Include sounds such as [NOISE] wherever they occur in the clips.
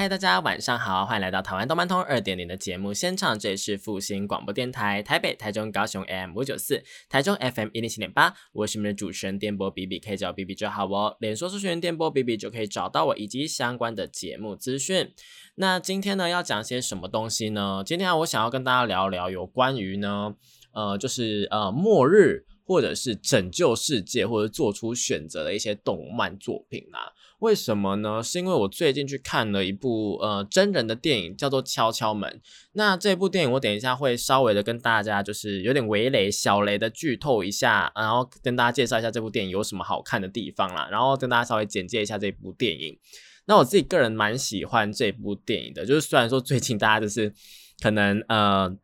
嗨，大家晚上好，欢迎来到台湾动漫通二点零的节目现场，这里是复兴广播电台台北、台中、高雄 AM 五九四，台中 FM 一零七点八，我是你们的主持人电波 B B，可以叫 B B 就好哦。脸书搜寻电波 B B 就可以找到我以及相关的节目资讯。那今天呢要讲些什么东西呢？今天我想要跟大家聊聊有关于呢，呃，就是呃末日或者是拯救世界或者做出选择的一些动漫作品啊。为什么呢？是因为我最近去看了一部呃真人的电影，叫做《敲敲门》。那这部电影我等一下会稍微的跟大家就是有点微雷、小雷的剧透一下，然后跟大家介绍一下这部电影有什么好看的地方啦，然后跟大家稍微简介一下这部电影。那我自己个人蛮喜欢这部电影的，就是虽然说最近大家就是可能呃。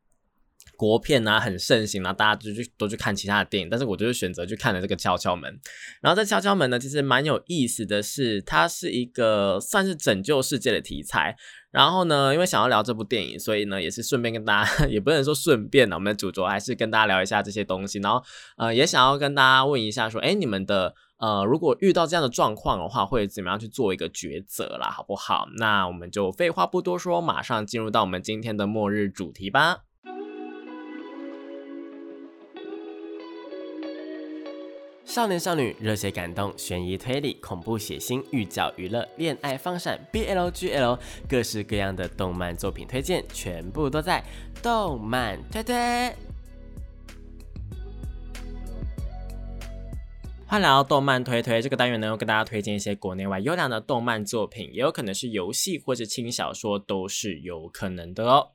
国片啊很盛行啊，大家就去都去看其他的电影，但是我就是选择去看了这个《敲敲门》。然后在《敲敲门》呢，其实蛮有意思的是，它是一个算是拯救世界的题材。然后呢，因为想要聊这部电影，所以呢也是顺便跟大家，也不能说顺便呢，我们的主轴还是跟大家聊一下这些东西。然后呃，也想要跟大家问一下，说，哎，你们的呃，如果遇到这样的状况的话，会怎么样去做一个抉择啦，好不好？那我们就废话不多说，马上进入到我们今天的末日主题吧。少年少女、热血感动、悬疑推理、恐怖血腥、御教娱乐、恋爱放闪、BLGL，各式各样的动漫作品推荐，全部都在动漫推推。欢迎来到动漫推推这个单元呢，跟大家推荐一些国内外优良的动漫作品，也有可能是游戏或者轻小说，都是有可能的哦。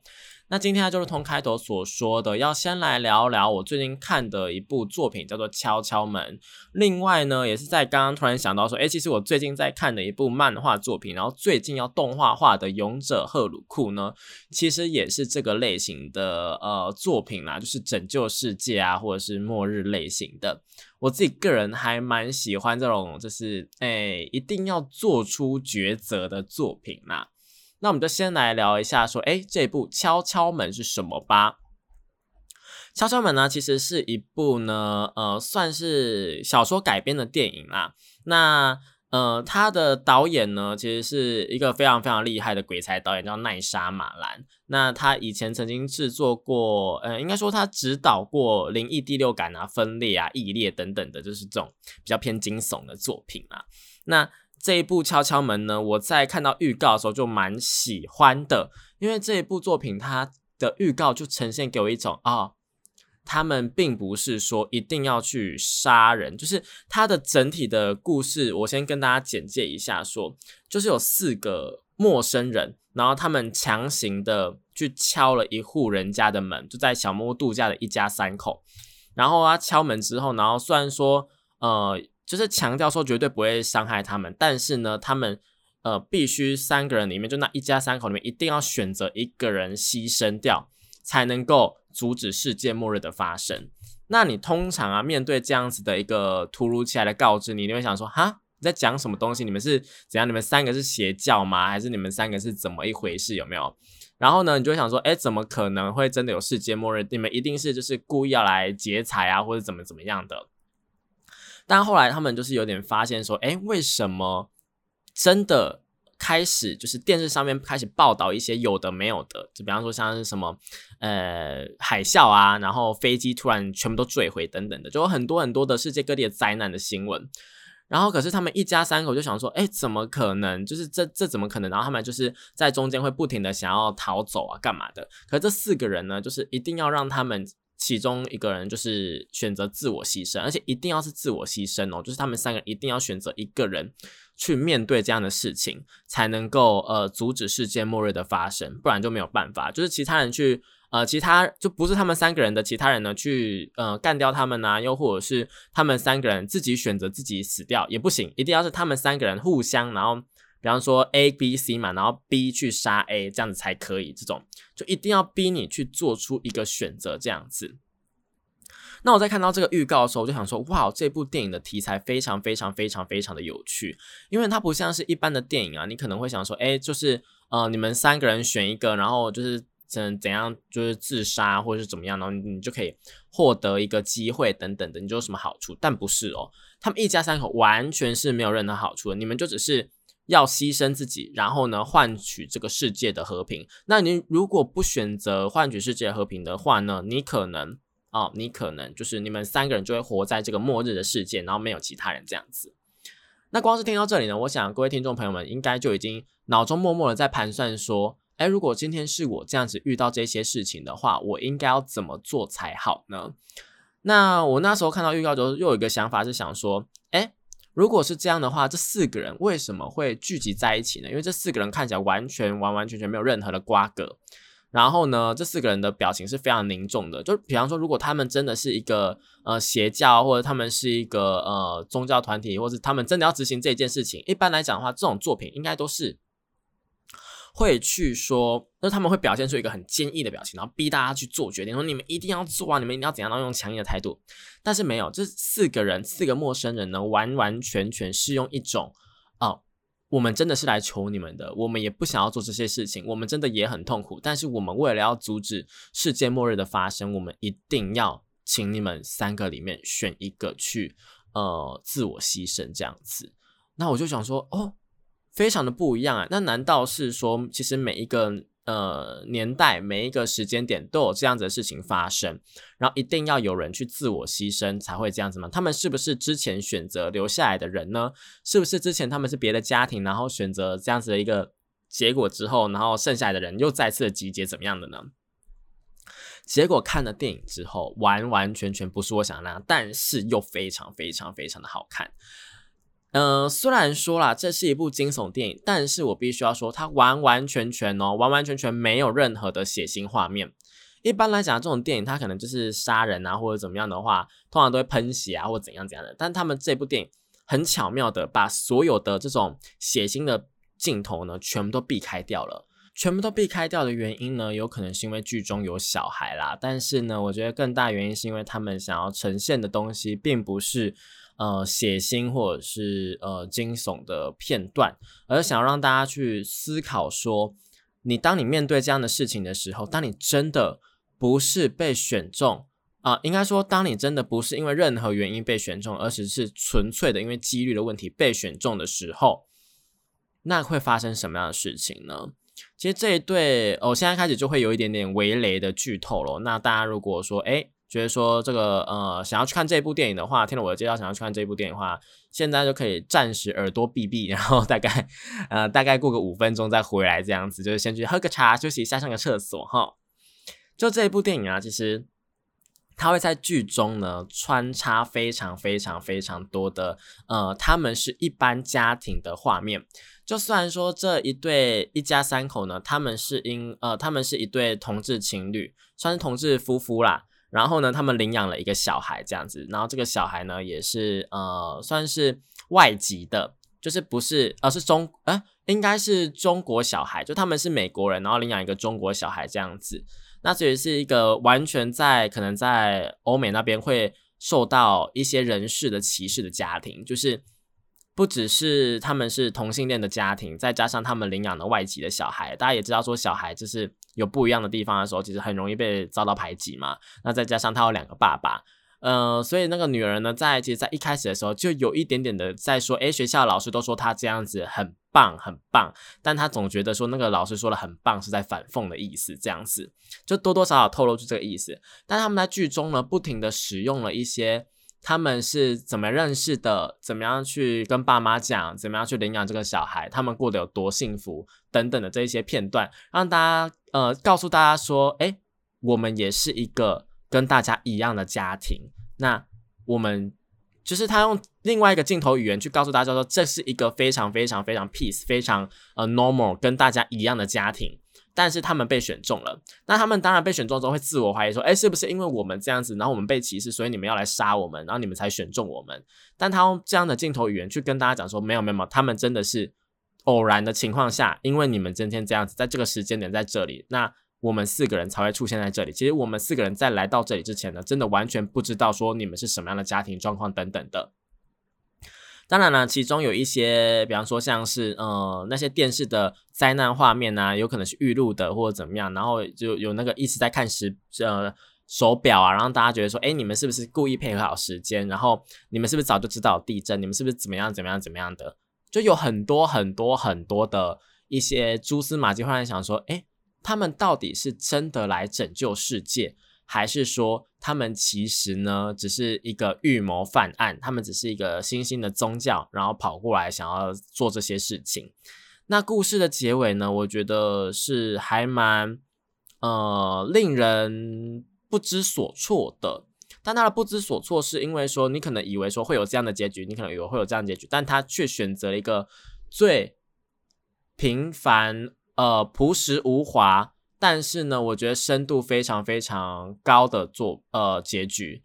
那今天就是同开头所说的，要先来聊聊我最近看的一部作品，叫做《敲敲门》。另外呢，也是在刚刚突然想到说，哎，其实我最近在看的一部漫画作品，然后最近要动画化的《勇者赫鲁库》呢，其实也是这个类型的呃作品啦，就是拯救世界啊，或者是末日类型的。我自己个人还蛮喜欢这种，就是哎，一定要做出抉择的作品啦。那我们就先来聊一下，说，哎，这部《敲敲门》是什么吧？《敲敲门》呢，其实是一部呢，呃，算是小说改编的电影啦。那，呃，他的导演呢，其实是一个非常非常厉害的鬼才导演，叫奈莎马兰。那他以前曾经制作过，呃，应该说他指导过《灵异第六感》啊、《分裂》啊、《异裂》等等的，就是这种比较偏惊悚的作品啊。那这一部敲敲门呢，我在看到预告的时候就蛮喜欢的，因为这一部作品它的预告就呈现给我一种啊，他们并不是说一定要去杀人，就是它的整体的故事，我先跟大家简介一下，说就是有四个陌生人，然后他们强行的去敲了一户人家的门，就在小木屋度假的一家三口，然后啊敲门之后，然后虽然说呃。就是强调说绝对不会伤害他们，但是呢，他们呃必须三个人里面，就那一家三口里面，一定要选择一个人牺牲掉，才能够阻止世界末日的发生。那你通常啊，面对这样子的一个突如其来的告知，你就会想说，哈，你在讲什么东西？你们是怎样？你们三个是邪教吗？还是你们三个是怎么一回事？有没有？然后呢，你就会想说，哎，怎么可能会真的有世界末日？你们一定是就是故意要来劫财啊，或者怎么怎么样的？但后来他们就是有点发现说，哎，为什么真的开始就是电视上面开始报道一些有的没有的，就比方说像是什么呃海啸啊，然后飞机突然全部都坠毁等等的，就有很多很多的世界各地的灾难的新闻。然后可是他们一家三口就想说，哎，怎么可能？就是这这怎么可能？然后他们就是在中间会不停的想要逃走啊，干嘛的？可这四个人呢，就是一定要让他们。其中一个人就是选择自我牺牲，而且一定要是自我牺牲哦，就是他们三个一定要选择一个人去面对这样的事情，才能够呃阻止世界末日的发生，不然就没有办法。就是其他人去呃，其他就不是他们三个人的其他人呢去呃干掉他们啊，又或者是他们三个人自己选择自己死掉也不行，一定要是他们三个人互相，然后。比方说 A、B、C 嘛，然后 B 去杀 A，这样子才可以。这种就一定要逼你去做出一个选择，这样子。那我在看到这个预告的时候，我就想说，哇，这部电影的题材非常非常非常非常的有趣，因为它不像是一般的电影啊，你可能会想说，哎，就是呃，你们三个人选一个，然后就是怎怎样，就是自杀或者是怎么样，然后你就可以获得一个机会等等的，你就有什么好处？但不是哦，他们一家三口完全是没有任何好处的，你们就只是要牺牲自己，然后呢换取这个世界的和平。那你如果不选择换取世界和平的话呢，你可能。哦，你可能就是你们三个人就会活在这个末日的世界，然后没有其他人这样子。那光是听到这里呢，我想各位听众朋友们应该就已经脑中默默的在盘算说，哎，如果今天是我这样子遇到这些事情的话，我应该要怎么做才好呢？那我那时候看到预告之后，又有一个想法是想说，如果是这样的话，这四个人为什么会聚集在一起呢？因为这四个人看起来完全完完全全没有任何的瓜葛。然后呢，这四个人的表情是非常凝重的。就比方说，如果他们真的是一个呃邪教，或者他们是一个呃宗教团体，或者他们真的要执行这件事情，一般来讲的话，这种作品应该都是会去说，那他们会表现出一个很坚毅的表情，然后逼大家去做决定，说你们一定要做啊，你们一定要怎样，然后用强硬的态度。但是没有，这四个人，四个陌生人呢，完完全全是用一种哦。我们真的是来求你们的，我们也不想要做这些事情，我们真的也很痛苦。但是我们为了要阻止世界末日的发生，我们一定要请你们三个里面选一个去，呃，自我牺牲这样子。那我就想说，哦，非常的不一样啊。那难道是说，其实每一个？呃，年代每一个时间点都有这样子的事情发生，然后一定要有人去自我牺牲才会这样子吗？他们是不是之前选择留下来的人呢？是不是之前他们是别的家庭，然后选择这样子的一个结果之后，然后剩下来的人又再次集结怎么样的呢？结果看了电影之后，完完全全不是我想的那样，但是又非常非常非常的好看。嗯，虽然说啦，这是一部惊悚电影，但是我必须要说，它完完全全哦，完完全全没有任何的血腥画面。一般来讲，这种电影它可能就是杀人啊，或者怎么样的话，通常都会喷血啊，或怎样怎样的。但他们这部电影很巧妙的把所有的这种血腥的镜头呢，全部都避开掉了。全部都避开掉的原因呢，有可能是因为剧中有小孩啦。但是呢，我觉得更大原因是因为他们想要呈现的东西并不是。呃，血腥或者是呃惊悚的片段，而想要让大家去思考说，你当你面对这样的事情的时候，当你真的不是被选中啊，应该说，当你真的不是因为任何原因被选中，而只是纯粹的因为几率的问题被选中的时候，那会发生什么样的事情呢？其实这一对，哦，现在开始就会有一点点围雷的剧透了。那大家如果说，哎。觉得说这个呃，想要去看这部电影的话，听了我的介绍，想要去看这部电影的话，现在就可以暂时耳朵闭闭，然后大概呃大概过个五分钟再回来，这样子就是先去喝个茶，休息一下，上个厕所哈。就这一部电影啊，其实他会在剧中呢穿插非常非常非常多的呃，他们是一般家庭的画面。就虽然说这一对一家三口呢，他们是因呃他们是一对同志情侣，算是同志夫妇啦。然后呢，他们领养了一个小孩，这样子。然后这个小孩呢，也是呃，算是外籍的，就是不是，而是中，呃，应该是中国小孩，就他们是美国人，然后领养一个中国小孩这样子。那这也是一个完全在可能在欧美那边会受到一些人士的歧视的家庭，就是。不只是他们是同性恋的家庭，再加上他们领养的外籍的小孩，大家也知道说小孩就是有不一样的地方的时候，其实很容易被遭到排挤嘛。那再加上他有两个爸爸，呃，所以那个女儿呢，在其实，在一开始的时候就有一点点的在说，诶，学校老师都说她这样子很棒很棒，但她总觉得说那个老师说的很棒是在反讽的意思，这样子就多多少少透露出这个意思。但他们在剧中呢，不停的使用了一些。他们是怎么认识的？怎么样去跟爸妈讲？怎么样去领养这个小孩？他们过得有多幸福？等等的这一些片段，让大家呃告诉大家说：哎，我们也是一个跟大家一样的家庭。那我们就是他用另外一个镜头语言去告诉大家说，这是一个非常非常非常 peace、非常呃 normal 跟大家一样的家庭。但是他们被选中了，那他们当然被选中之后会自我怀疑说，哎，是不是因为我们这样子，然后我们被歧视，所以你们要来杀我们，然后你们才选中我们？但他用这样的镜头语言去跟大家讲说，没有没有没有，他们真的是偶然的情况下，因为你们今天这样子，在这个时间点在这里，那我们四个人才会出现在这里。其实我们四个人在来到这里之前呢，真的完全不知道说你们是什么样的家庭状况等等的。当然了，其中有一些，比方说像是呃那些电视的灾难画面啊，有可能是预录的或者怎么样，然后就有那个一直在看时呃手表啊，然后大家觉得说，哎，你们是不是故意配合好时间？然后你们是不是早就知道地震？你们是不是怎么样怎么样怎么样的？就有很多很多很多的一些蛛丝马迹，忽然想说，哎，他们到底是真的来拯救世界？还是说，他们其实呢，只是一个预谋犯案，他们只是一个新兴的宗教，然后跑过来想要做这些事情。那故事的结尾呢，我觉得是还蛮呃令人不知所措的。但他的不知所措，是因为说你可能以为说会有这样的结局，你可能以为会有这样的结局，但他却选择了一个最平凡、呃朴实无华。但是呢，我觉得深度非常非常高的作呃结局，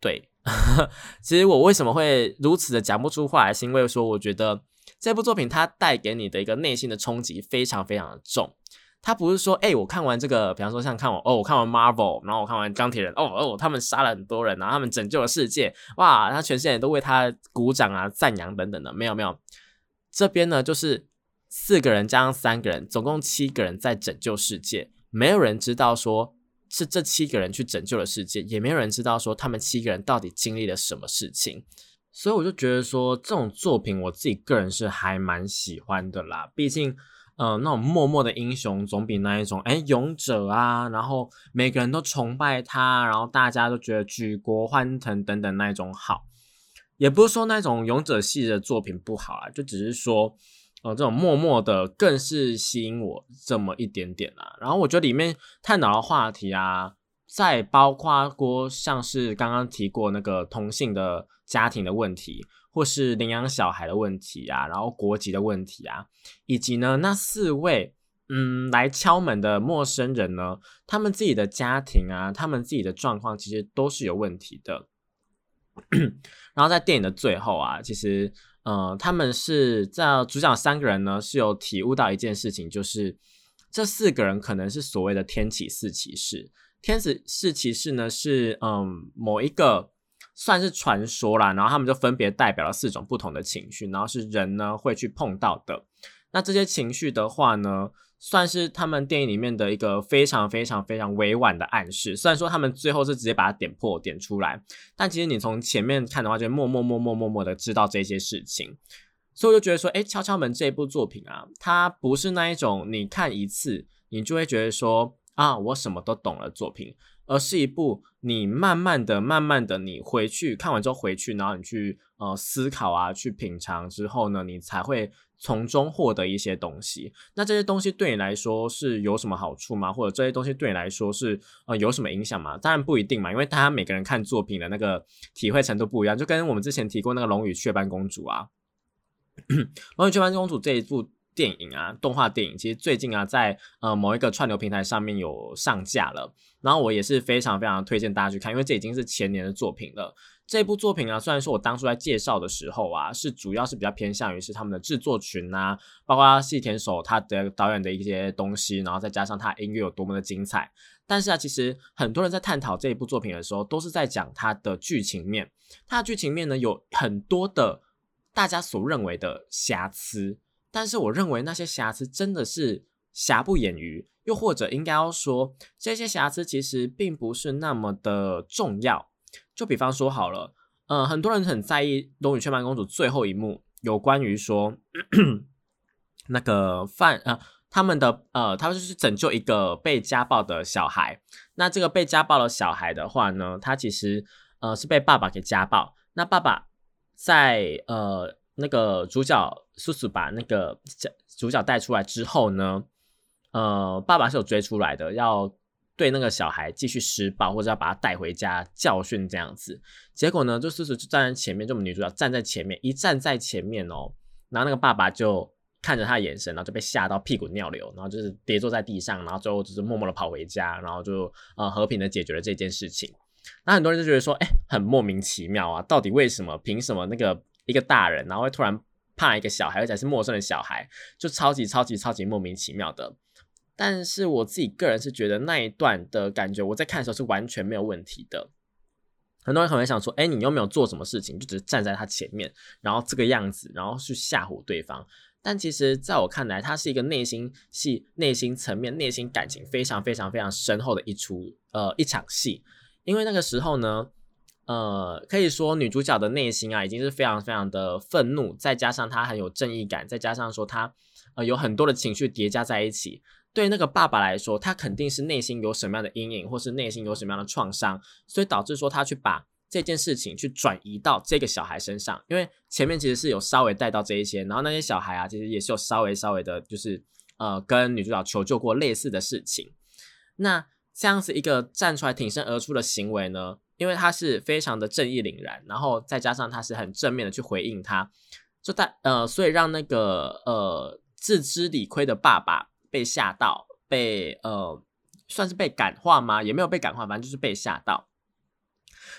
对，[LAUGHS] 其实我为什么会如此的讲不出话来，是因为说我觉得这部作品它带给你的一个内心的冲击非常非常的重。它不是说，哎，我看完这个，比方说像看我哦，我看完 Marvel，然后我看完钢铁人，哦哦，他们杀了很多人，然后他们拯救了世界，哇，他全世界都为他鼓掌啊、赞扬等等的，没有没有，这边呢就是。四个人加上三个人，总共七个人在拯救世界。没有人知道说是这七个人去拯救了世界，也没有人知道说他们七个人到底经历了什么事情。所以我就觉得说这种作品，我自己个人是还蛮喜欢的啦。毕竟，呃，那种默默的英雄总比那一种哎勇者啊，然后每个人都崇拜他，然后大家都觉得举国欢腾等等那一种好。也不是说那种勇者系的作品不好啊，就只是说。哦，这种默默的更是吸引我这么一点点啦。然后我觉得里面探讨的话题啊，再包括过像是刚刚提过那个同性的家庭的问题，或是领养小孩的问题啊，然后国籍的问题啊，以及呢那四位嗯来敲门的陌生人呢，他们自己的家庭啊，他们自己的状况其实都是有问题的。[COUGHS] 然后在电影的最后啊，其实。嗯，他们是在主角三个人呢，是有体悟到一件事情，就是这四个人可能是所谓的天启四骑士。天使四骑士呢，是嗯某一个算是传说啦，然后他们就分别代表了四种不同的情绪，然后是人呢会去碰到的。那这些情绪的话呢？算是他们电影里面的一个非常非常非常委婉的暗示。虽然说他们最后是直接把它点破点出来，但其实你从前面看的话，就默默默默默默的知道这些事情。所以我就觉得说，哎，敲敲门这部作品啊，它不是那一种你看一次你就会觉得说啊，我什么都懂了作品，而是一部你慢慢的、慢慢的，你回去看完之后回去，然后你去呃思考啊，去品尝之后呢，你才会。从中获得一些东西，那这些东西对你来说是有什么好处吗？或者这些东西对你来说是呃有什么影响吗？当然不一定嘛，因为大家每个人看作品的那个体会程度不一样，就跟我们之前提过那个《龙与雀斑公主》啊，[CLEARS THROAT]《龙与雀斑公主》这一部电影啊，动画电影，其实最近啊在呃某一个串流平台上面有上架了，然后我也是非常非常推荐大家去看，因为这已经是前年的作品了。这部作品啊，虽然说我当初在介绍的时候啊，是主要是比较偏向于是他们的制作群啊，包括细田守他的导演的一些东西，然后再加上他音乐有多么的精彩。但是啊，其实很多人在探讨这一部作品的时候，都是在讲它的剧情面。它的剧情面呢，有很多的大家所认为的瑕疵，但是我认为那些瑕疵真的是瑕不掩瑜，又或者应该要说，这些瑕疵其实并不是那么的重要。就比方说好了，呃，很多人很在意《龙与雀斑公主》最后一幕，有关于说那个犯呃他们的呃，他们就是拯救一个被家暴的小孩。那这个被家暴的小孩的话呢，他其实呃是被爸爸给家暴。那爸爸在呃那个主角叔叔把那个主角带出来之后呢，呃，爸爸是有追出来的，要。对那个小孩继续施暴，或者要把他带回家教训这样子，结果呢，就叔叔就站在前面，就我们女主角站在前面，一站在前面哦，然后那个爸爸就看着他的眼神，然后就被吓到屁滚尿流，然后就是跌坐在地上，然后最后就是默默的跑回家，然后就呃和平的解决了这件事情。那很多人就觉得说，哎，很莫名其妙啊，到底为什么？凭什么那个一个大人，然后会突然怕一个小孩，而且是陌生的小孩，就超级超级超级莫名其妙的。但是我自己个人是觉得那一段的感觉，我在看的时候是完全没有问题的。很多人可能会想说，哎，你又没有做什么事情，就只是站在他前面，然后这个样子，然后去吓唬对方。但其实在我看来，它是一个内心戏、内心层面、内心感情非常非常非常深厚的一出呃一场戏。因为那个时候呢，呃，可以说女主角的内心啊，已经是非常非常的愤怒，再加上她很有正义感，再加上说她呃有很多的情绪叠加在一起。对那个爸爸来说，他肯定是内心有什么样的阴影，或是内心有什么样的创伤，所以导致说他去把这件事情去转移到这个小孩身上。因为前面其实是有稍微带到这一些，然后那些小孩啊，其实也是有稍微稍微的，就是呃跟女主角求救过类似的事情。那这样子一个站出来挺身而出的行为呢，因为他是非常的正义凛然，然后再加上他是很正面的去回应他，就带呃，所以让那个呃自知理亏的爸爸。被吓到，被呃，算是被感化吗？也没有被感化，反正就是被吓到。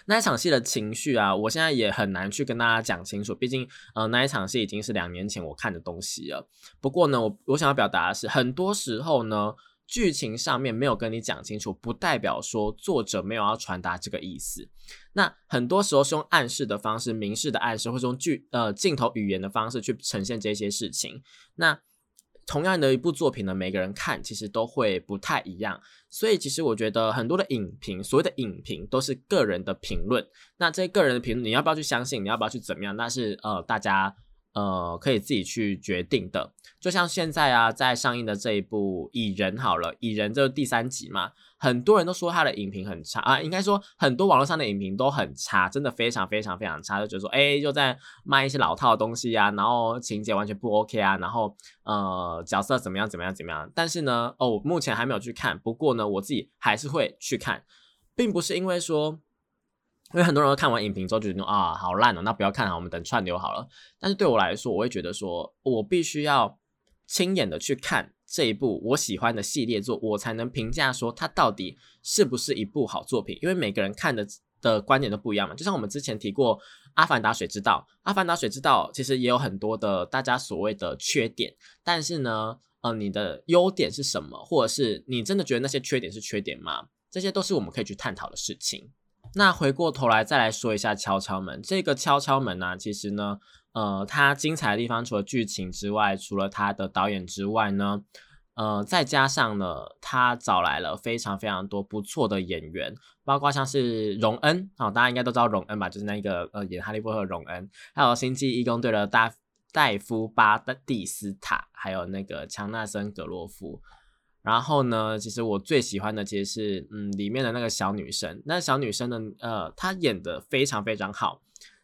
那一场戏的情绪啊，我现在也很难去跟大家讲清楚，毕竟呃，那一场戏已经是两年前我看的东西了。不过呢，我我想要表达的是，很多时候呢，剧情上面没有跟你讲清楚，不代表说作者没有要传达这个意思。那很多时候是用暗示的方式、明示的暗示，或者用剧呃镜头语言的方式去呈现这些事情。那同样的一部作品呢，每个人看其实都会不太一样，所以其实我觉得很多的影评，所谓的影评都是个人的评论。那这些个人的评论，你要不要去相信？你要不要去怎么样？那是呃，大家呃可以自己去决定的。就像现在啊，在上映的这一部《蚁人》好了，《蚁人》这第三集嘛。很多人都说他的影评很差啊，应该说很多网络上的影评都很差，真的非常非常非常差，就觉得说，哎，又在卖一些老套的东西啊，然后情节完全不 OK 啊，然后呃角色怎么样怎么样怎么样，但是呢，哦，目前还没有去看，不过呢，我自己还是会去看，并不是因为说，因为很多人都看完影评之后就觉得啊好烂哦，那不要看了，我们等串流好了。但是对我来说，我会觉得说我必须要亲眼的去看。这一部我喜欢的系列作，我才能评价说它到底是不是一部好作品。因为每个人看的的观点都不一样嘛。就像我们之前提过《阿凡达：水之道》，《阿凡达：水之道》其实也有很多的大家所谓的缺点，但是呢，呃，你的优点是什么，或者是你真的觉得那些缺点是缺点吗？这些都是我们可以去探讨的事情。那回过头来再来说一下《敲敲门》这个《敲敲门》呢，其实呢。呃，它精彩的地方除了剧情之外，除了它的导演之外呢，呃，再加上呢，他找来了非常非常多不错的演员，包括像是荣恩啊，大家应该都知道荣恩吧，就是那个呃演哈利波特的荣恩，还有星际义工队的大戴夫巴蒂斯塔，还有那个强纳森格洛夫。然后呢，其实我最喜欢的其实是嗯里面的那个小女生，那小女生呢，呃，她演的非常非常好。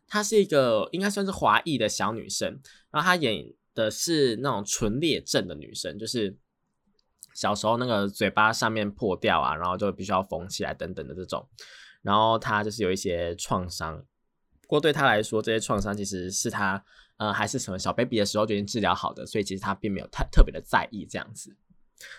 她是一个应该算是华裔的小女生，然后她演的是那种纯烈症的女生，就是小时候那个嘴巴上面破掉啊，然后就必须要缝起来等等的这种，然后她就是有一些创伤，不过对她来说，这些创伤其实是她呃还是什么小 baby 的时候就已经治疗好的，所以其实她并没有太特别的在意这样子。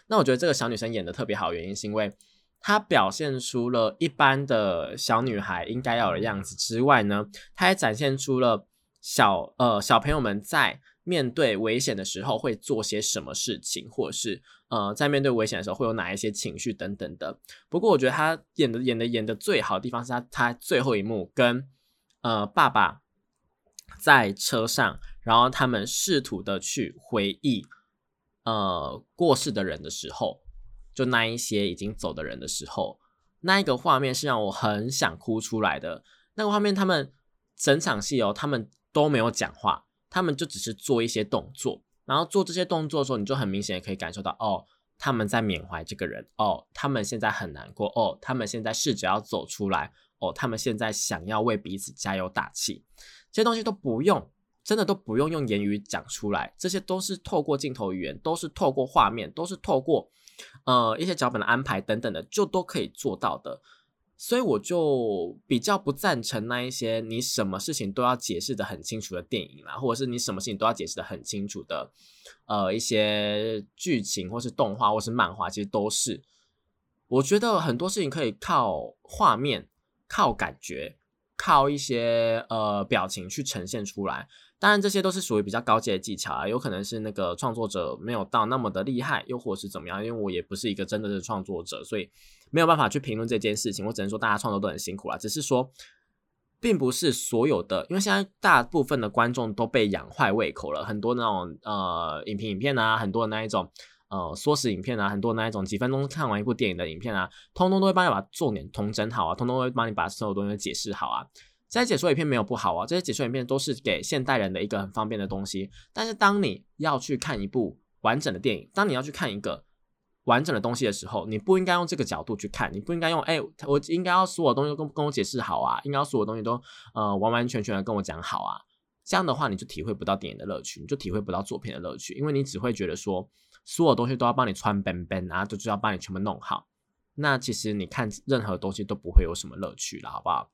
那我觉得这个小女生演的特别好，原因是因为。她表现出了一般的小女孩应该要的样子之外呢，她还展现出了小呃小朋友们在面对危险的时候会做些什么事情，或是呃在面对危险的时候会有哪一些情绪等等的。不过我觉得她演的演的演的最好的地方是她她最后一幕跟呃爸爸在车上，然后他们试图的去回忆呃过世的人的时候。就那一些已经走的人的时候，那一个画面是让我很想哭出来的。那个画面，他们整场戏哦，他们都没有讲话，他们就只是做一些动作。然后做这些动作的时候，你就很明显可以感受到，哦，他们在缅怀这个人，哦，他们现在很难过，哦，他们现在试着要走出来，哦，他们现在想要为彼此加油打气。这些东西都不用，真的都不用用言语讲出来，这些都是透过镜头语言，都是透过画面，都是透过。呃，一些脚本的安排等等的，就都可以做到的，所以我就比较不赞成那一些你什么事情都要解释的很清楚的电影啦，或者是你什么事情都要解释的很清楚的，呃，一些剧情或是动画或是漫画，其实都是，我觉得很多事情可以靠画面、靠感觉、靠一些呃表情去呈现出来，当然，这些都是属于比较高阶的技巧啊，有可能是那个创作者没有到那么的厉害，又或是怎么样。因为我也不是一个真的是创作者，所以没有办法去评论这件事情。我只能说大家创作都很辛苦啊，只是说，并不是所有的，因为现在大部分的观众都被养坏胃口了，很多那种呃影评影片啊，很多那一种呃缩时影片啊，很多那一种几分钟看完一部电影的影片啊，通通都会帮你把重点通整好啊，通通会帮你把所有东西解释好啊。这些解说影片没有不好啊，这些解说影片都是给现代人的一个很方便的东西。但是当你要去看一部完整的电影，当你要去看一个完整的东西的时候，你不应该用这个角度去看，你不应该用哎，我应该要所有东西都跟跟我解释好啊，应该要所有东西都呃完完全全的跟我讲好啊。这样的话，你就体会不到电影的乐趣，你就体会不到作品的乐趣，因为你只会觉得说所有东西都要帮你穿本本啊，就就要帮你全部弄好。那其实你看任何东西都不会有什么乐趣了，好不好？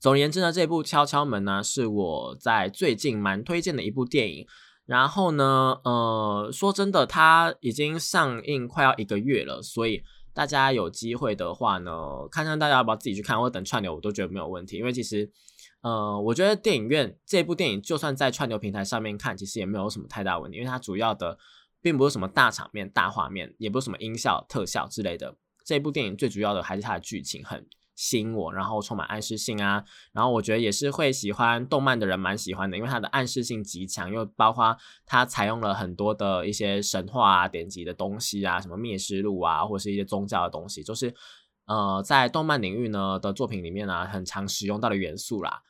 总而言之呢，这部《敲敲门》呢是我在最近蛮推荐的一部电影。然后呢，呃，说真的，它已经上映快要一个月了，所以大家有机会的话呢，看看大家要不要自己去看，或者等串流，我都觉得没有问题。因为其实，呃，我觉得电影院这部电影就算在串流平台上面看，其实也没有什么太大问题，因为它主要的并不是什么大场面、大画面，也不是什么音效、特效之类的。这部电影最主要的还是它的剧情很。吸引我，然后充满暗示性啊，然后我觉得也是会喜欢动漫的人蛮喜欢的，因为它的暗示性极强，又包括它采用了很多的一些神话啊、典籍的东西啊，什么灭世录啊，或者是一些宗教的东西，就是呃在动漫领域呢的作品里面呢，很常使用到的元素啦。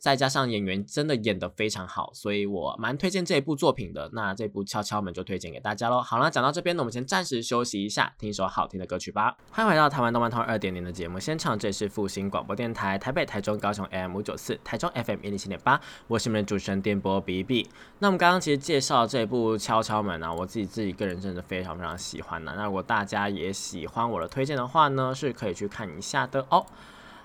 再加上演员真的演得非常好，所以我蛮推荐这一部作品的。那这部敲敲门就推荐给大家喽。好了，讲到这边呢，我们先暂时休息一下，听一首好听的歌曲吧。欢迎回到台湾动漫通二点零的节目现场，这里是复兴广播电台台北、台中、高雄 AM 五九四，台中 FM 一零七点八，我是你们的主持人电波 B B。那我们刚刚其实介绍这部敲敲门啊，我自己自己个人真的非常非常喜欢的。那如果大家也喜欢我的推荐的话呢，是可以去看一下的哦。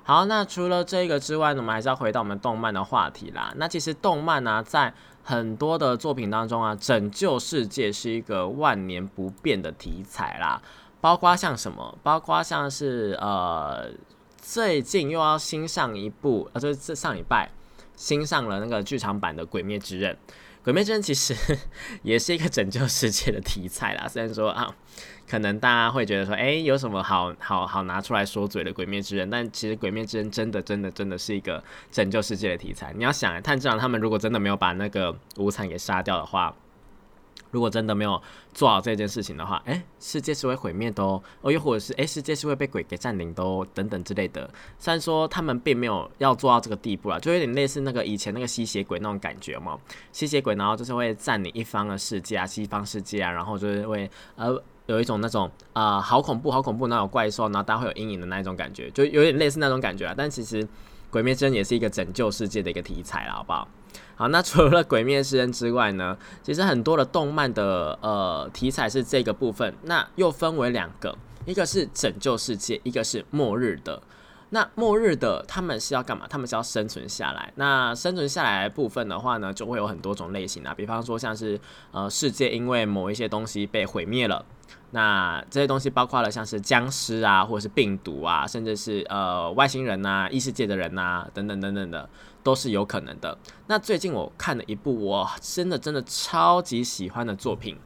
好，那除了这个之外呢，我们还是要回到我们动漫的话题啦。那其实动漫呢，在很多的作品当中啊，拯救世界是一个万年不变的题材啦。包括像什么，包括像是呃，最近又要新上一部，呃，就是上礼拜新上了那个剧场版的《鬼灭之刃》。《鬼灭之刃》其实 [LAUGHS] 也是一个拯救世界的题材啦，虽然说啊。可能大家会觉得说，哎，有什么好好好拿出来说嘴的《鬼灭之刃》？但其实《鬼灭之刃》真的、真的、真的是一个拯救世界的题材。你要想，炭治郎他们如果真的没有把那个无惨给杀掉的话，如果真的没有做好这件事情的话，哎，世界是会毁灭的哦，哦，又或者是哎，世界是会被鬼给占领的哦，等等之类的。虽然说他们并没有要做到这个地步了，就有点类似那个以前那个吸血鬼那种感觉嘛。吸血鬼然后就是会占领一方的世界啊，西方世界啊，然后就是会呃。有一种那种啊，好恐怖，好恐怖，那种怪兽，然后大家会有阴影的那一种感觉，就有点类似那种感觉啊。但其实《鬼灭之刃》也是一个拯救世界的一个题材了，好不好？好，那除了《鬼灭之刃》之外呢，其实很多的动漫的呃题材是这个部分，那又分为两个，一个是拯救世界，一个是末日的。那末日的他们是要干嘛？他们是要生存下来。那生存下来部分的话呢，就会有很多种类型啊，比方说像是呃世界因为某一些东西被毁灭了。那这些东西包括了像是僵尸啊，或者是病毒啊，甚至是呃外星人呐、异世界的人呐，等等等等的，都是有可能的。那最近我看了一部我真的真的超级喜欢的作品，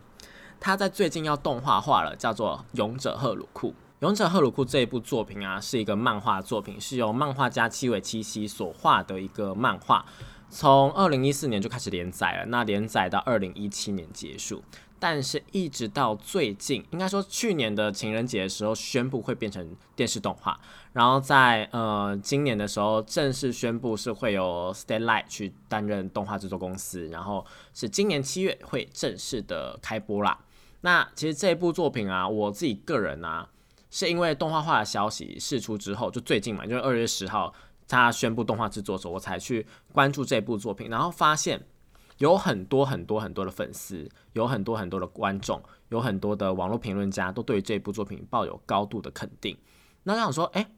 它在最近要动画化了，叫做《勇者赫鲁库》。《勇者赫鲁库》这一部作品啊，是一个漫画作品，是由漫画家七尾七七所画的一个漫画，从二零一四年就开始连载了，那连载到二零一七年结束。但是，一直到最近，应该说去年的情人节的时候，宣布会变成电视动画。然后在呃今年的时候，正式宣布是会有 Stay Light 去担任动画制作公司。然后是今年七月会正式的开播啦。那其实这部作品啊，我自己个人啊，是因为动画化的消息释出之后，就最近嘛，就是二月十号他宣布动画制作的时候，我才去关注这部作品，然后发现。有很多很多很多的粉丝，有很多很多的观众，有很多的网络评论家都对这部作品抱有高度的肯定。那我想说，哎，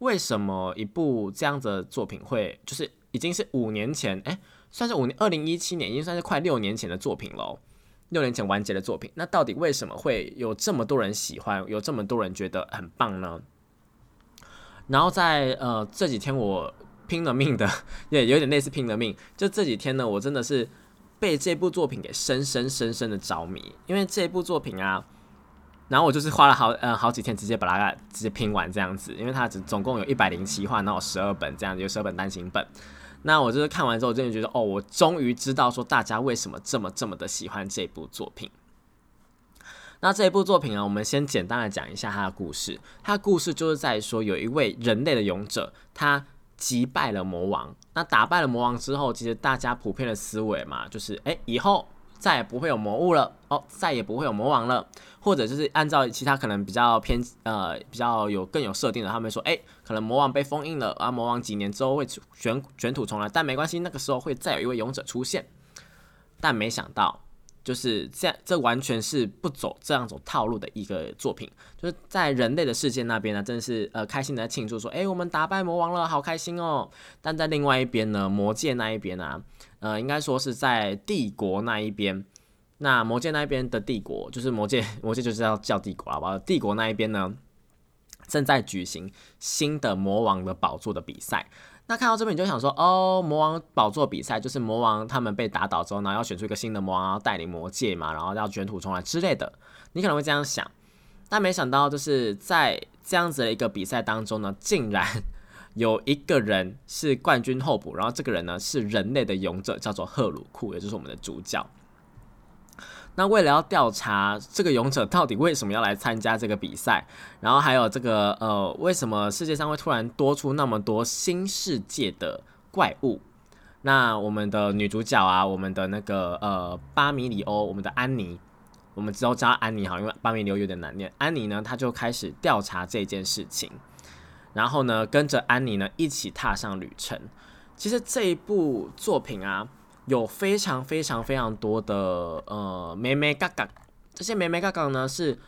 为什么一部这样子的作品会，就是已经是五年前，哎，算是五年，二零一七年已经算是快六年前的作品喽，六年前完结的作品，那到底为什么会有这么多人喜欢，有这么多人觉得很棒呢？然后在呃这几天我。拼了命的，也有点类似拼了命。就这几天呢，我真的是被这部作品给深深深深的着迷，因为这部作品啊，然后我就是花了好呃好几天，直接把它直接拼完这样子，因为它只总共有一百零七话，然后十二本这样，有十二本单行本。那我就是看完之后，真的觉得哦，我终于知道说大家为什么这么这么的喜欢这部作品。那这一部作品啊，我们先简单的讲一下它的故事。它的故事就是在说，有一位人类的勇者，他击败了魔王。那打败了魔王之后，其实大家普遍的思维嘛，就是哎，以后再也不会有魔物了，哦，再也不会有魔王了。或者就是按照其他可能比较偏呃比较有更有设定的，他们说，哎，可能魔王被封印了，啊，魔王几年之后会卷卷土重来，但没关系，那个时候会再有一位勇者出现。但没想到。就是这样，这完全是不走这样走套路的一个作品。就是在人类的世界那边呢，真的是呃开心的庆祝，说哎，我们打败魔王了，好开心哦。但在另外一边呢，魔界那一边呢，呃，应该说是在帝国那一边。那魔界那一边的帝国，就是魔界，魔界就是要叫帝国好不好？帝国那一边呢，正在举行新的魔王的宝座的比赛。那看到这边你就想说，哦，魔王宝座比赛就是魔王他们被打倒之后，呢要选出一个新的魔王，要带领魔界嘛，然后要卷土重来之类的。你可能会这样想，但没想到就是在这样子的一个比赛当中呢，竟然有一个人是冠军候补，然后这个人呢是人类的勇者，叫做赫鲁库，也就是我们的主角。那为了要调查这个勇者到底为什么要来参加这个比赛，然后还有这个呃，为什么世界上会突然多出那么多新世界的怪物？那我们的女主角啊，我们的那个呃巴米里欧，我们的安妮，我们之后叫安妮好，因为巴米里欧有点难念。安妮呢，她就开始调查这件事情，然后呢，跟着安妮呢一起踏上旅程。其实这一部作品啊。有非常非常非常多的呃，咩咩嘎嘎，这些咩咩嘎嘎呢，是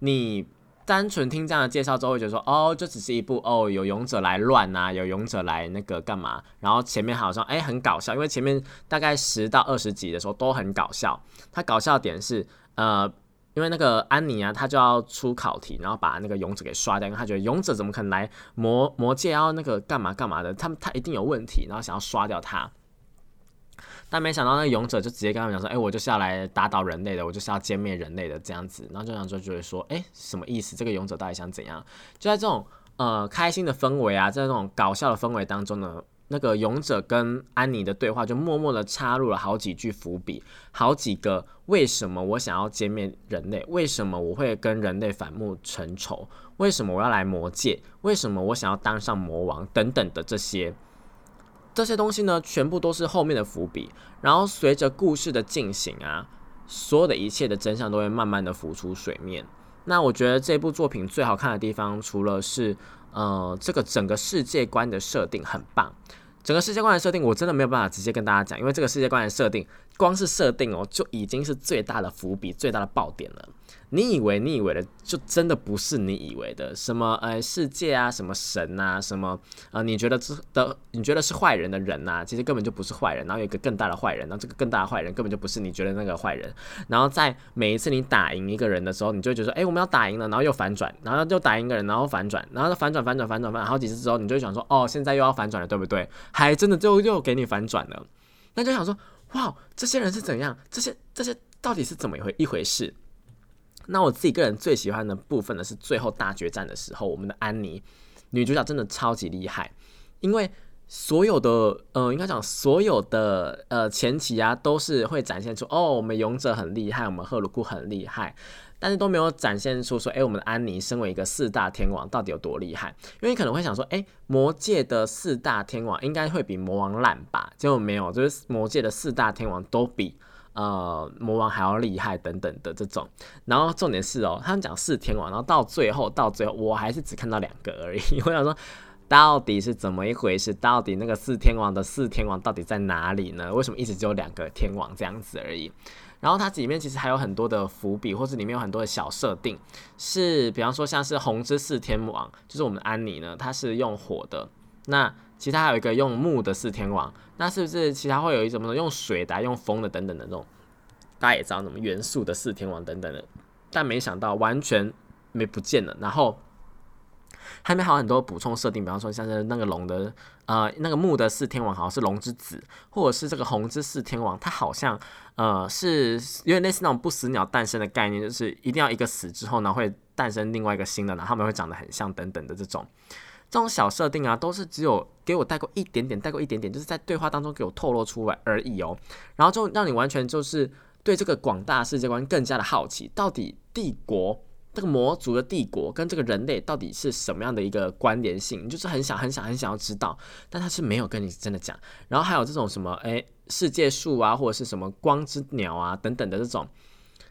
你单纯听这样的介绍之后，会觉得说，哦，这只是一部哦，有勇者来乱呐，有勇者来那个干嘛？然后前面好像哎很搞笑，因为前面大概十到二十集的时候都很搞笑。它搞笑点是呃，因为那个安妮啊，她就要出考题，然后把那个勇者给刷掉，因为她觉得勇者怎么可能来魔魔界要那个干嘛干嘛的？他们他一定有问题，然后想要刷掉他。但没想到那个勇者就直接跟他们讲说：“哎，我就是要来打倒人类的，我就是要歼灭人类的这样子。”然后就想就觉得说：“哎，什么意思？这个勇者到底想怎样？”就在这种呃开心的氛围啊，在这种搞笑的氛围当中呢，那个勇者跟安妮的对话就默默的插入了好几句伏笔，好几个为什么我想要歼灭人类？为什么我会跟人类反目成仇？为什么我要来魔界？为什么我想要当上魔王？等等的这些。这些东西呢，全部都是后面的伏笔，然后随着故事的进行啊，所有的一切的真相都会慢慢的浮出水面。那我觉得这部作品最好看的地方，除了是呃这个整个世界观的设定很棒，整个世界观的设定我真的没有办法直接跟大家讲，因为这个世界观的设定，光是设定哦就已经是最大的伏笔、最大的爆点了。你以为你以为的，就真的不是你以为的。什么呃世界啊，什么神啊，什么呃你觉得这的你觉得是坏人的人呐，其实根本就不是坏人。然后有一个更大的坏人，然后这个更大的坏人根本就不是你觉得那个坏人。然后在每一次你打赢一个人的时候，你就觉得哎我们要打赢了，然后又反转，然后又打赢一个人，然后反转，然后反转反转反转反转好几次之后，你就想说哦现在又要反转了，对不对？还真的就又给你反转了。那就想说哇这些人是怎样？这些这些到底是怎么一回一回事？那我自己个人最喜欢的部分呢，是最后大决战的时候，我们的安妮女主角真的超级厉害，因为所有的呃，应该讲所有的呃前期啊，都是会展现出哦，我们勇者很厉害，我们赫鲁库很厉害，但是都没有展现出说，哎，我们的安妮身为一个四大天王到底有多厉害？因为你可能会想说，哎，魔界的四大天王应该会比魔王烂吧？结果没有，就是魔界的四大天王都比。呃，魔王还要厉害等等的这种，然后重点是哦，他们讲四天王，然后到最后到最后，我还是只看到两个而已。[LAUGHS] 我想说，到底是怎么一回事？到底那个四天王的四天王到底在哪里呢？为什么一直只有两个天王这样子而已？然后它里面其实还有很多的伏笔，或是里面有很多的小设定，是比方说像是红之四天王，就是我们安妮呢，她是用火的，那其他还有一个用木的四天王。那是不是其他会有一种什么用水的、用风的等等的这种？大家也知道什么元素的四天王等等的，但没想到完全没不见了。然后还没好很多补充设定，比方说像是那个龙的呃那个木的四天王好像是龙之子，或者是这个红之四天王，它好像呃是有点类似那种不死鸟诞生的概念，就是一定要一个死之后呢会诞生另外一个新的，然后他们会长得很像等等的这种。这种小设定啊，都是只有给我带过一点点，带过一点点，就是在对话当中给我透露出来而已哦。然后就让你完全就是对这个广大世界观更加的好奇，到底帝国这个魔族的帝国跟这个人类到底是什么样的一个关联性，你就是很想很想很想要知道，但他是没有跟你真的讲。然后还有这种什么诶世界树啊，或者是什么光之鸟啊等等的这种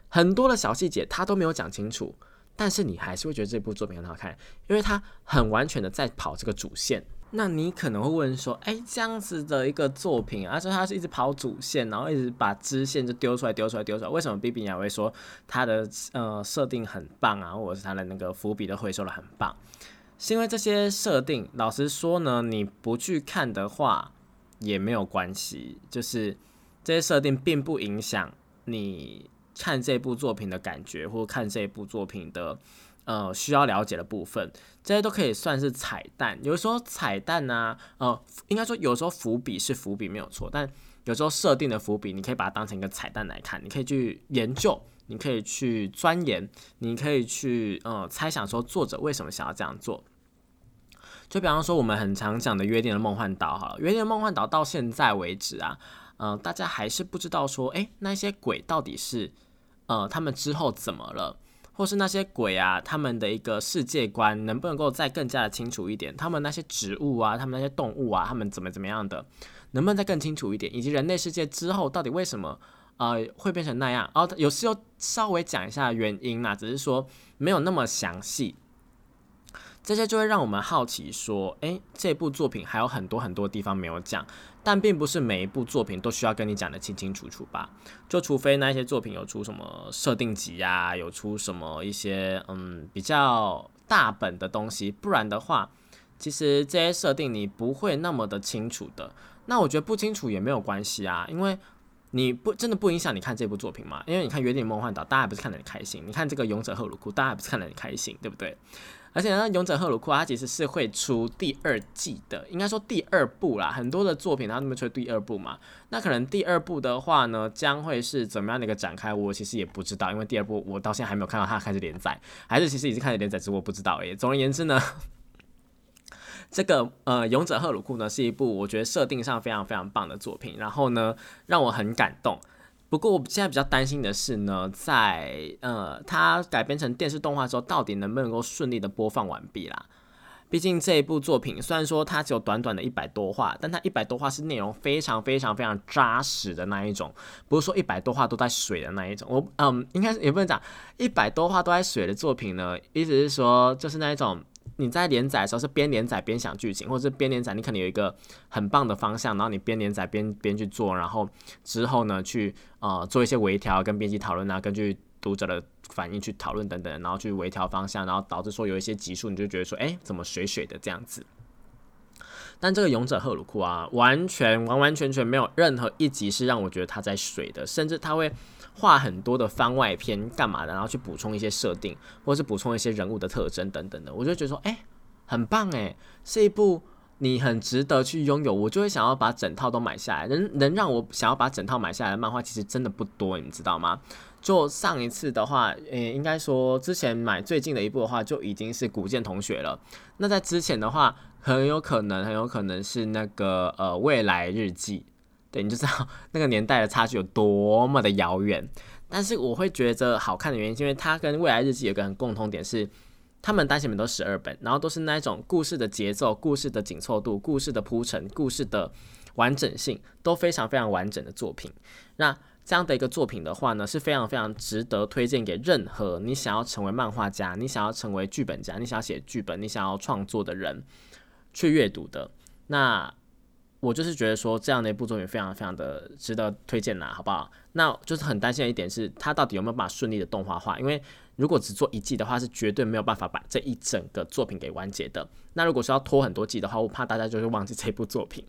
很多的小细节，他都没有讲清楚。但是你还是会觉得这部作品很好看，因为它很完全的在跑这个主线。那你可能会问说，哎，这样子的一个作品，而且它是一直跑主线，然后一直把支线就丢出来、丢出来、丢出来，为什么 B B 也会说它的呃设定很棒啊，或者是它的那个伏笔都回收的很棒？是因为这些设定，老实说呢，你不去看的话也没有关系，就是这些设定并不影响你。看这部作品的感觉，或看这部作品的呃需要了解的部分，这些都可以算是彩蛋。有时候彩蛋呢，呃，应该说有时候伏笔是伏笔没有错，但有时候设定的伏笔，你可以把它当成一个彩蛋来看。你可以去研究，你可以去钻研，你可以去呃猜想说作者为什么想要这样做。就比方说我们很常讲的《约定的梦幻岛》好了，《约定的梦幻岛》到现在为止啊，嗯，大家还是不知道说，诶，那些鬼到底是。呃，他们之后怎么了？或是那些鬼啊，他们的一个世界观能不能够再更加的清楚一点？他们那些植物啊，他们那些动物啊，他们怎么怎么样的，能不能再更清楚一点？以及人类世界之后到底为什么呃会变成那样？哦有时候稍微讲一下原因啦，只是说没有那么详细。这些就会让我们好奇，说，诶，这部作品还有很多很多地方没有讲，但并不是每一部作品都需要跟你讲的清清楚楚吧？就除非那些作品有出什么设定集呀，有出什么一些嗯比较大本的东西，不然的话，其实这些设定你不会那么的清楚的。那我觉得不清楚也没有关系啊，因为你不真的不影响你看这部作品嘛？因为你看《约定梦幻岛》，大家不是看得很开心？你看这个《勇者赫鲁库》，大家不是看得很开心，对不对？而且呢，《勇者赫鲁库》它其实是会出第二季的，应该说第二部啦。很多的作品它那么出第二部嘛。那可能第二部的话呢，将会是怎么样的一个展开？我其实也不知道，因为第二部我到现在还没有看到它开始连载，还是其实已经开始连载，只是我不知道而已。总而言之呢，这个呃，《勇者赫鲁库》呢是一部我觉得设定上非常非常棒的作品，然后呢让我很感动。不过我现在比较担心的是呢，在呃它改编成电视动画之后，到底能不能够顺利的播放完毕啦？毕竟这一部作品虽然说它只有短短的一百多话，但它一百多话是内容非常非常非常扎实的那一种，不是说一百多话都在水的那一种。我嗯，应该也不能讲一百多话都在水的作品呢，意思是说就是那一种。你在连载的时候是边连载边想剧情，或者是边连载你可能有一个很棒的方向，然后你边连载边边去做，然后之后呢去呃做一些微调跟编辑讨论啊，根据读者的反应去讨论等等，然后去微调方向，然后导致说有一些集数你就觉得说，哎，怎么水水的这样子。但这个勇者赫鲁库啊，完全完完全全没有任何一集是让我觉得他在水的，甚至他会。画很多的番外篇干嘛的，然后去补充一些设定，或是补充一些人物的特征等等的，我就觉得说，哎，很棒哎，是一部你很值得去拥有，我就会想要把整套都买下来。能能让我想要把整套买下来的漫画，其实真的不多，你知道吗？就上一次的话，呃，应该说之前买最近的一部的话，就已经是古剑同学了。那在之前的话，很有可能很有可能是那个呃未来日记。你就知道 [LAUGHS] 那个年代的差距有多么的遥远。但是我会觉得好看的原因，因为它跟《未来日记》有个很共通点是，他们单行本都十二本，然后都是那一种故事的节奏、故事的紧凑度、故事的铺陈、故事的完整性都非常非常完整的作品。那这样的一个作品的话呢，是非常非常值得推荐给任何你想要成为漫画家、你想要成为剧本家、你想要写剧本、你想要创作的人去阅读的。那我就是觉得说这样的一部作品非常非常的值得推荐啦，好不好？那就是很担心的一点是，它到底有没有办法顺利的动画化？因为如果只做一季的话，是绝对没有办法把这一整个作品给完结的。那如果说要拖很多季的话，我怕大家就会忘记这部作品。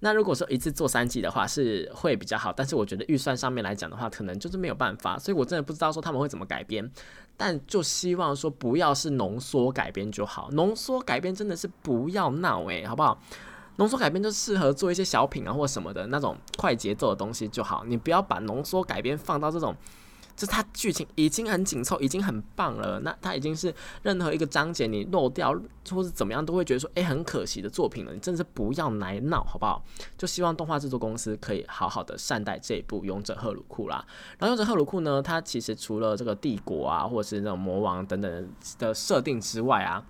那如果说一次做三季的话，是会比较好。但是我觉得预算上面来讲的话，可能就是没有办法。所以我真的不知道说他们会怎么改编。但就希望说不要是浓缩改编就好，浓缩改编真的是不要闹诶，好不好？浓缩改编就适合做一些小品啊或什么的那种快节奏的东西就好，你不要把浓缩改编放到这种。就它剧情已经很紧凑，已经很棒了。那它已经是任何一个章节你漏掉或是怎么样，都会觉得说，哎，很可惜的作品了。你真的是不要来闹，好不好？就希望动画制作公司可以好好的善待这一部《勇者赫鲁库》啦。然后《勇者赫鲁库》呢，它其实除了这个帝国啊，或者是那种魔王等等的设定之外啊，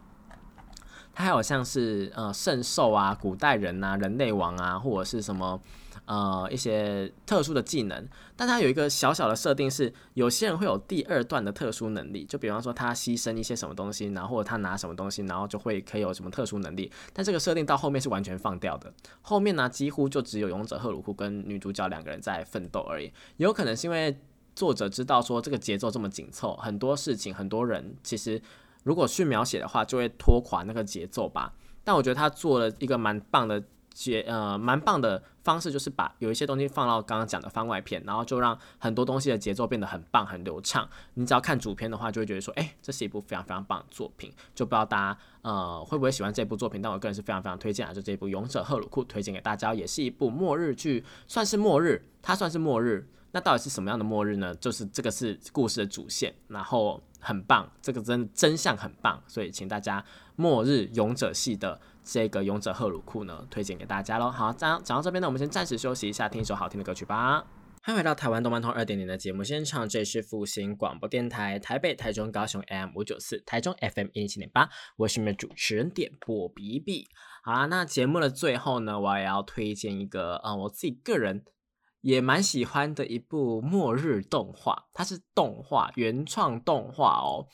还有像是呃圣兽啊、古代人啊、人类王啊，或者是什么。呃，一些特殊的技能，但它有一个小小的设定是，有些人会有第二段的特殊能力，就比方说他牺牲一些什么东西，然后或者他拿什么东西，然后就会可以有什么特殊能力。但这个设定到后面是完全放掉的，后面呢几乎就只有勇者赫鲁库跟女主角两个人在奋斗而已。有可能是因为作者知道说这个节奏这么紧凑，很多事情很多人其实如果去描写的话，就会拖垮那个节奏吧。但我觉得他做了一个蛮棒的。节呃蛮棒的方式，就是把有一些东西放到刚刚讲的番外篇，然后就让很多东西的节奏变得很棒、很流畅。你只要看主片的话，就会觉得说，哎，这是一部非常非常棒的作品。就不知道大家呃会不会喜欢这部作品，但我个人是非常非常推荐啊，就这部《勇者赫鲁库》推荐给大家，也是一部末日剧，算是末日，它算是末日。那到底是什么样的末日呢？就是这个是故事的主线，然后很棒，这个真真相很棒，所以请大家末日勇者系的。这个勇者赫鲁库呢，推荐给大家喽。好，讲讲到这边呢，我们先暂时休息一下，听一首好听的歌曲吧。欢迎回到台湾动漫通二点零的节目现场，这里是复兴广播电台台北、台中、高雄 M 五九四，台中 FM 一零七点八，我是你们主持人点播比比。好啦，那节目的最后呢，我也要推荐一个，呃，我自己个人也蛮喜欢的一部末日动画，它是动画原创动画哦。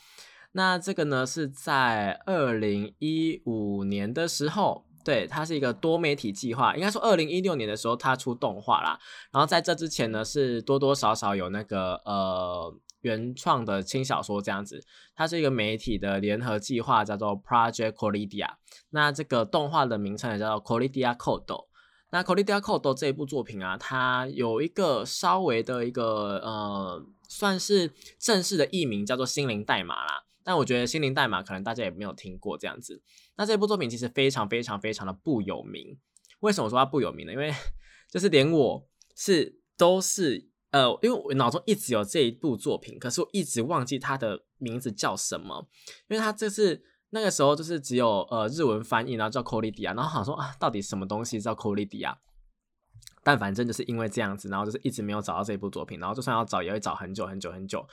那这个呢，是在二零一五年的时候，对，它是一个多媒体计划。应该说，二零一六年的时候，它出动画啦。然后在这之前呢，是多多少少有那个呃原创的轻小说这样子。它是一个媒体的联合计划，叫做 Project Colidia。那这个动画的名称也叫做 Colidia Code。那 Colidia Code 这一部作品啊，它有一个稍微的一个呃，算是正式的译名，叫做心灵代码啦。但我觉得《心灵代码》可能大家也没有听过这样子。那这部作品其实非常非常非常的不有名。为什么说它不有名呢？因为就是连我是都是呃，因为我脑中一直有这一部作品，可是我一直忘记它的名字叫什么。因为它这是那个时候就是只有呃日文翻译，然后叫 c o l i d i a 然后好像说啊，到底什么东西叫 c o l i d i a 但反正就是因为这样子，然后就是一直没有找到这部作品，然后就算要找也会找很久很久很久。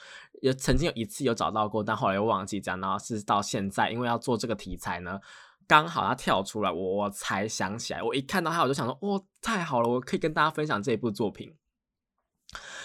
也曾经有一次有找到过，但后来又忘记这样。然后是到现在，因为要做这个题材呢，刚好它跳出来，我才想起来。我一看到它，我就想说，哇，太好了，我可以跟大家分享这部作品。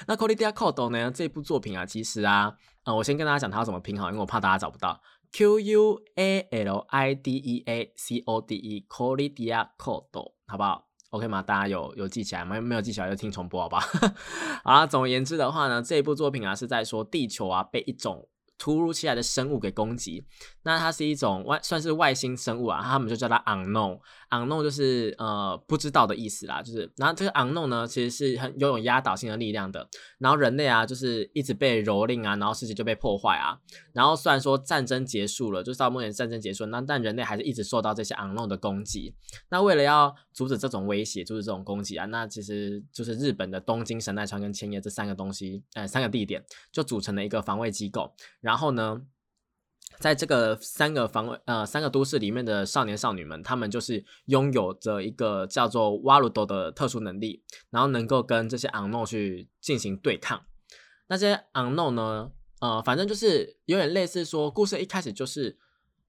那 Colidia Code 呢？这部作品啊，其实啊，呃，我先跟大家讲它怎么拼好，因为我怕大家找不到。Q U A L I D E A C O D E Colidia Code，好不好？OK 吗？大家有有记起来吗？没有记起来就听重播好吧。[LAUGHS] 好，总而言之的话呢，这一部作品啊是在说地球啊被一种。突如其来的生物给攻击，那它是一种外算是外星生物啊，他们就叫它 unknown，unknown 就是呃不知道的意思啦，就是然后这个 unknown 呢其实是很拥有压倒性的力量的，然后人类啊就是一直被蹂躏啊，然后世界就被破坏啊，然后虽然说战争结束了，就是到目前战争结束，那但人类还是一直受到这些 unknown 的攻击，那为了要阻止这种威胁，阻止这种攻击啊，那其实就是日本的东京神奈川跟千叶这三个东西，呃三个地点就组成了一个防卫机构。然后呢，在这个三个防卫呃三个都市里面的少年少女们，他们就是拥有着一个叫做瓦鲁多的特殊能力，然后能够跟这些昂诺去进行对抗。那这些昂诺呢，呃，反正就是有点类似说，故事一开始就是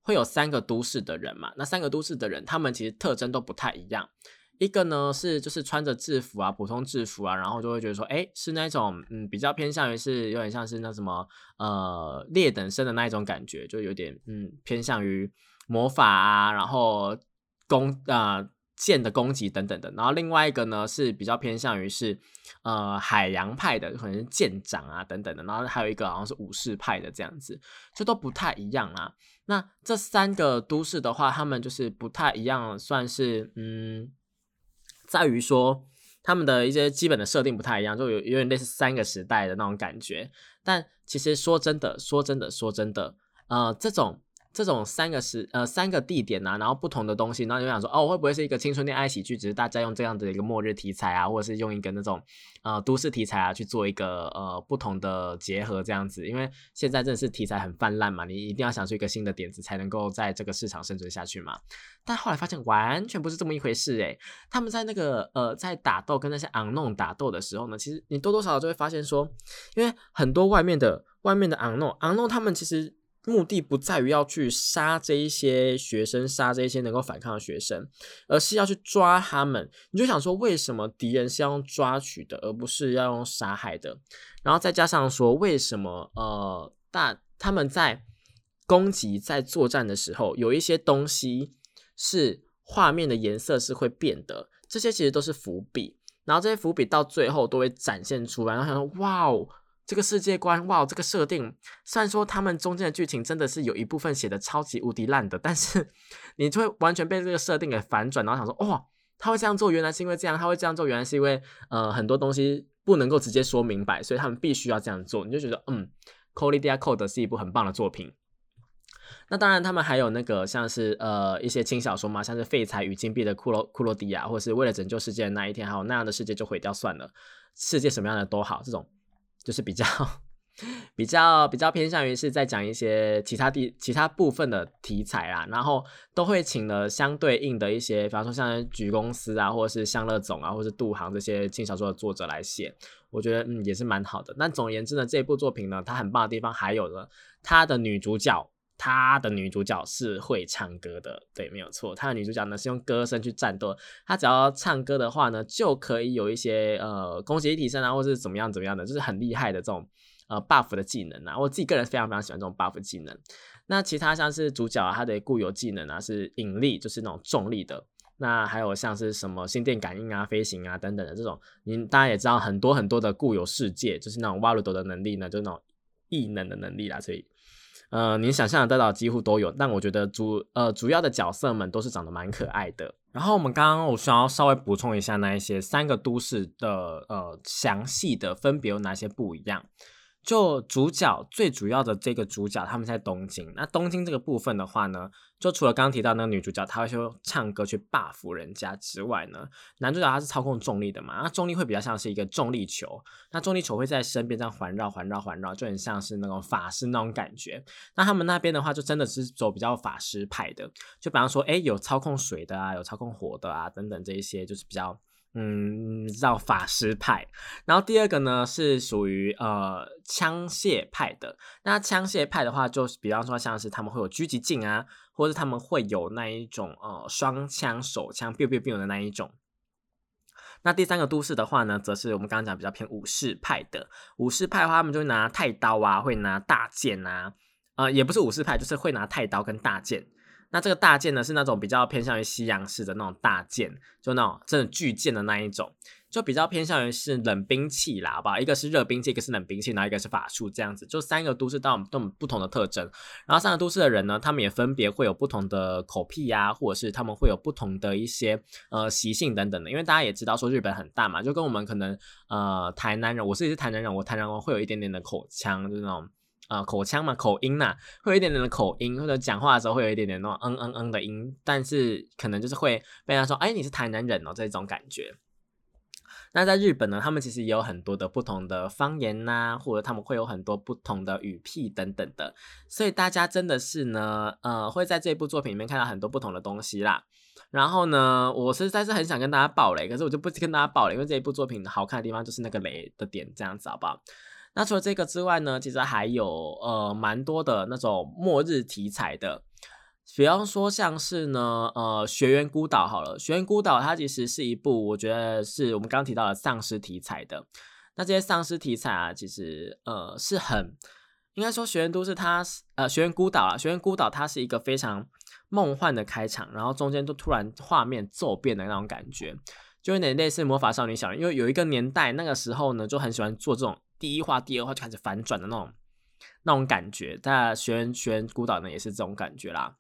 会有三个都市的人嘛，那三个都市的人，他们其实特征都不太一样。一个呢是就是穿着制服啊，普通制服啊，然后就会觉得说，哎，是那种嗯比较偏向于是有点像是那什么呃劣等生的那一种感觉，就有点嗯偏向于魔法啊，然后攻啊剑的攻击等等的。然后另外一个呢是比较偏向于是呃海洋派的，可能是舰长啊等等的。然后还有一个好像是武士派的这样子，这都不太一样啊。那这三个都市的话，他们就是不太一样，算是嗯。在于说，他们的一些基本的设定不太一样，就有有点类似三个时代的那种感觉。但其实说真的，说真的，说真的，呃，这种。这种三个时呃三个地点呐，然后不同的东西，然后就想说哦，会不会是一个青春恋爱喜剧？只是大家用这样的一个末日题材啊，或者是用一个那种呃都市题材啊去做一个呃不同的结合这样子。因为现在真的是题材很泛滥嘛，你一定要想出一个新的点子才能够在这个市场生存下去嘛。但后来发现完全不是这么一回事诶，他们在那个呃在打斗跟那些昂弄打斗的时候呢，其实你多多少少就会发现说，因为很多外面的外面的昂弄昂弄他们其实。目的不在于要去杀这一些学生，杀这一些能够反抗的学生，而是要去抓他们。你就想说，为什么敌人是用抓取的，而不是要用杀害的？然后再加上说，为什么呃，大他们在攻击、在作战的时候，有一些东西是画面的颜色是会变的，这些其实都是伏笔。然后这些伏笔到最后都会展现出来，然后想说，哇哦！这个世界观，哇，这个设定，虽然说他们中间的剧情真的是有一部分写的超级无敌烂的，但是你就会完全被这个设定给反转，然后想说，哇，他会这样做，原来是因为这样，他会这样做，原来是因为呃很多东西不能够直接说明白，所以他们必须要这样做，你就觉得，嗯 Colidia Code 是一部很棒的作品。那当然，他们还有那个像是呃一些轻小说嘛，像是废材与金币的库洛库洛迪亚，或是为了拯救世界的那一天，还有那样的世界就毁掉算了，世界什么样的都好，这种。就是比较比较比较偏向于是在讲一些其他地其他部分的题材啦，然后都会请了相对应的一些，比方说像菊公司啊，或者是向乐总啊，或者是杜航这些轻小说的作者来写，我觉得嗯也是蛮好的。但总而言之呢，这部作品呢，它很棒的地方还有呢，它的女主角。她的女主角是会唱歌的，对，没有错。她的女主角呢是用歌声去战斗，她只要唱歌的话呢，就可以有一些呃攻击力提升啊，或是怎么样怎么样的，就是很厉害的这种呃 buff 的技能啊。我自己个人非常非常喜欢这种 buff 技能。那其他像是主角啊，他的固有技能啊是引力，就是那种重力的。那还有像是什么心电感应啊、飞行啊等等的这种，您大家也知道很多很多的固有世界，就是那种瓦鲁多的能力呢，就是那种异能的能力啦，所以。呃，你想象得到几乎都有，但我觉得主呃主要的角色们都是长得蛮可爱的。然后我们刚刚我需要稍微补充一下那一些三个都市的呃详细的分别有哪些不一样。就主角最主要的这个主角，他们在东京。那东京这个部分的话呢，就除了刚提到那个女主角，她会说唱歌去 buff 人家之外呢，男主角他是操控重力的嘛，那重力会比较像是一个重力球，那重力球会在身边这样环绕、环绕、环绕，就很像是那种法师那种感觉。那他们那边的话，就真的是走比较法师派的，就比方说，哎，有操控水的啊，有操控火的啊，等等这一些，就是比较。嗯，叫法师派，然后第二个呢是属于呃枪械派的。那枪械派的话，就是比方说像是他们会有狙击镜啊，或者他们会有那一种呃双枪手枪，biu biu biu 的那一种。那第三个都市的话呢，则是我们刚刚讲比较偏武士派的。武士派的话，他们就会拿太刀啊，会拿大剑啊，呃，也不是武士派，就是会拿太刀跟大剑。那这个大剑呢，是那种比较偏向于西洋式的那种大剑，就那种真的巨剑的那一种，就比较偏向于是冷兵器啦，好不好？一个是热兵器，一个是冷兵器，然后一个是法术，这样子，就三个都市都有都不同的特征。然后三个都市的人呢，他们也分别会有不同的口癖呀，或者是他们会有不同的一些呃习性等等的。因为大家也知道说日本很大嘛，就跟我们可能呃台南人，我自己是台南人，我台南人会有一点点的口腔，就是那种。呃，口腔嘛，口音呐，会有一点点的口音，或者讲话的时候会有一点点那种嗯嗯嗯的音，但是可能就是会被他说，哎，你是台南人哦，这种感觉。那在日本呢，他们其实也有很多的不同的方言呐，或者他们会有很多不同的语癖等等的，所以大家真的是呢，呃，会在这部作品里面看到很多不同的东西啦。然后呢，我实在是很想跟大家爆雷，可是我就不跟大家爆雷，因为这一部作品好看的地方就是那个雷的点，这样子好不好？那除了这个之外呢，其实还有呃蛮多的那种末日题材的，比方说像是呢呃《学员孤岛》好了，《学员孤岛》它其实是一部我觉得是我们刚刚提到的丧尸题材的。那这些丧尸题材啊，其实呃是很应该说《学员都市》它呃《学员孤岛》啊，《学员孤岛》它是一个非常梦幻的开场，然后中间就突然画面骤变的那种感觉，就有点类似《魔法少女小圆》，因为有一个年代那个时候呢，就很喜欢做这种。第一话、第二话就开始反转的那种、那种感觉，在《学员学员孤岛》呢也是这种感觉啦。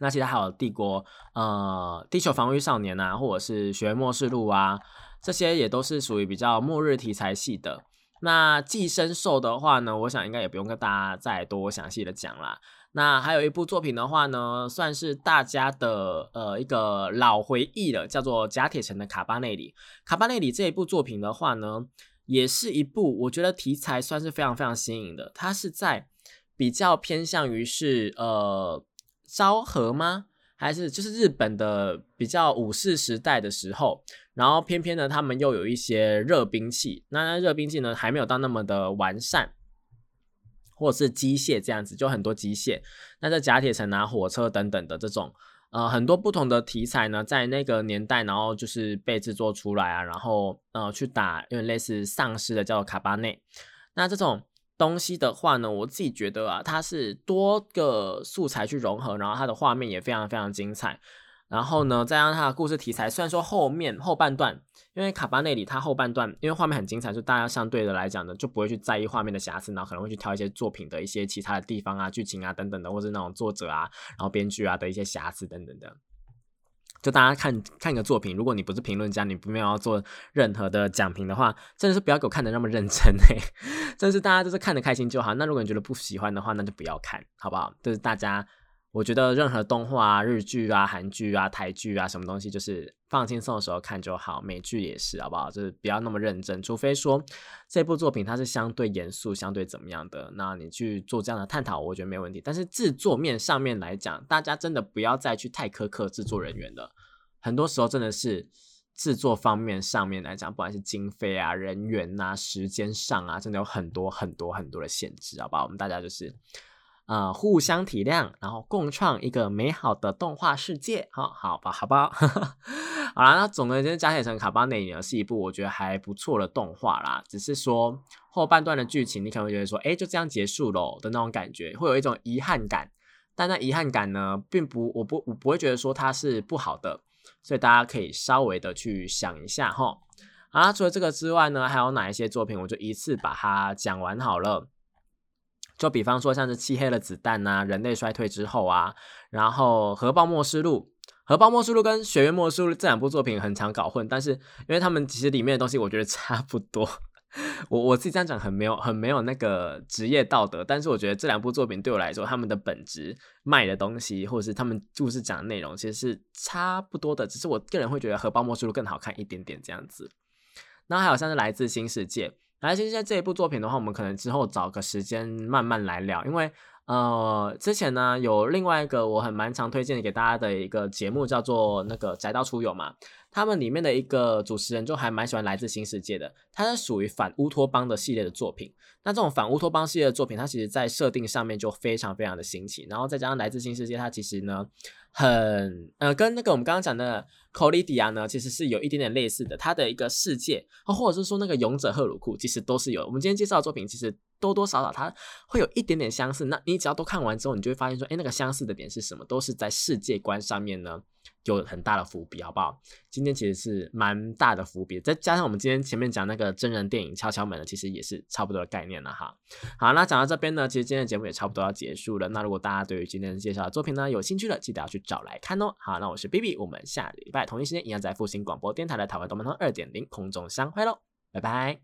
那其他还有帝国呃地球防御少年啊，或者是学末世录啊，这些也都是属于比较末日题材系的。那寄生兽的话呢，我想应该也不用跟大家再多详细的讲啦。那还有一部作品的话呢，算是大家的呃一个老回忆了，叫做《甲铁城的卡巴内里》。卡巴内里这一部作品的话呢，也是一部我觉得题材算是非常非常新颖的。它是在比较偏向于是呃昭和吗？还是就是日本的比较武士时代的时候，然后偏偏呢他们又有一些热兵器，那热兵器呢还没有到那么的完善。或者是机械这样子，就很多机械。那在甲铁城啊、火车等等的这种，呃，很多不同的题材呢，在那个年代，然后就是被制作出来啊，然后呃，去打因为类似丧尸的，叫做卡巴内。那这种东西的话呢，我自己觉得啊，它是多个素材去融合，然后它的画面也非常非常精彩。然后呢，再让它的故事题材，虽然说后面后半段，因为卡巴内里它后半段，因为画面很精彩，就大家相对的来讲呢，就不会去在意画面的瑕疵，然后可能会去挑一些作品的一些其他的地方啊、剧情啊等等的，或是那种作者啊、然后编剧啊的一些瑕疵等等的。就大家看看个作品，如果你不是评论家，你不没有要做任何的讲评的话，真的是不要给我看的那么认真哎，[LAUGHS] 真是大家就是看的开心就好。那如果你觉得不喜欢的话，那就不要看好不好？就是大家。我觉得任何动画啊、日剧啊、韩剧啊、台剧啊，什么东西就是放轻松的时候看就好。美剧也是，好不好？就是不要那么认真，除非说这部作品它是相对严肃、相对怎么样的，那你去做这样的探讨，我觉得没问题。但是制作面上面来讲，大家真的不要再去太苛刻制作人员了。很多时候真的是制作方面上面来讲，不管是经费啊、人员啊、时间上啊，真的有很多很多很多的限制，好不好？我们大家就是。呃，互相体谅，然后共创一个美好的动画世界，哈好吧，好吧，[LAUGHS] 好啦，那总的就是《加铁城卡巴内》呢是一部我觉得还不错的动画啦，只是说后半段的剧情，你可能会觉得说，哎，就这样结束喽的那种感觉，会有一种遗憾感。但那遗憾感呢，并不，我不，我不会觉得说它是不好的，所以大家可以稍微的去想一下哈。啊，除了这个之外呢，还有哪一些作品，我就一次把它讲完好了。就比方说像是漆黑的子弹呐，人类衰退之后啊，然后核爆末世录，核爆末世录跟血月末世录这两部作品很常搞混，但是因为他们其实里面的东西我觉得差不多，[LAUGHS] 我我自己这样讲很没有很没有那个职业道德，但是我觉得这两部作品对我来说，他们的本质卖的东西或者是他们故事讲的内容其实是差不多的，只是我个人会觉得核爆末世录更好看一点点这样子。那还有像是来自新世界。来，其实在这一部作品的话，我们可能之后找个时间慢慢来聊，因为呃，之前呢有另外一个我很蛮常推荐给大家的一个节目，叫做那个宅道出游嘛，他们里面的一个主持人就还蛮喜欢来自新世界的，它是属于反乌托邦的系列的作品。那这种反乌托邦系列的作品，它其实在设定上面就非常非常的新奇，然后再加上来自新世界，它其实呢。很呃，跟那个我们刚刚讲的 c o l i d i a 呢，其实是有一点点类似的。它的一个世界，或者是说那个勇者赫鲁库，其实都是有。我们今天介绍的作品，其实多多少少它会有一点点相似。那你只要都看完之后，你就会发现说，哎，那个相似的点是什么？都是在世界观上面呢。有很大的伏笔，好不好？今天其实是蛮大的伏笔，再加上我们今天前面讲那个真人电影《敲敲门》呢，其实也是差不多的概念了哈。好，那讲到这边呢，其实今天的节目也差不多要结束了。那如果大家对于今天介绍的作品呢有兴趣的，记得要去找来看哦。好，那我是 B B，我们下礼拜同一时间一样在复兴广播电台的台湾动漫通二点零空中相会喽，拜拜。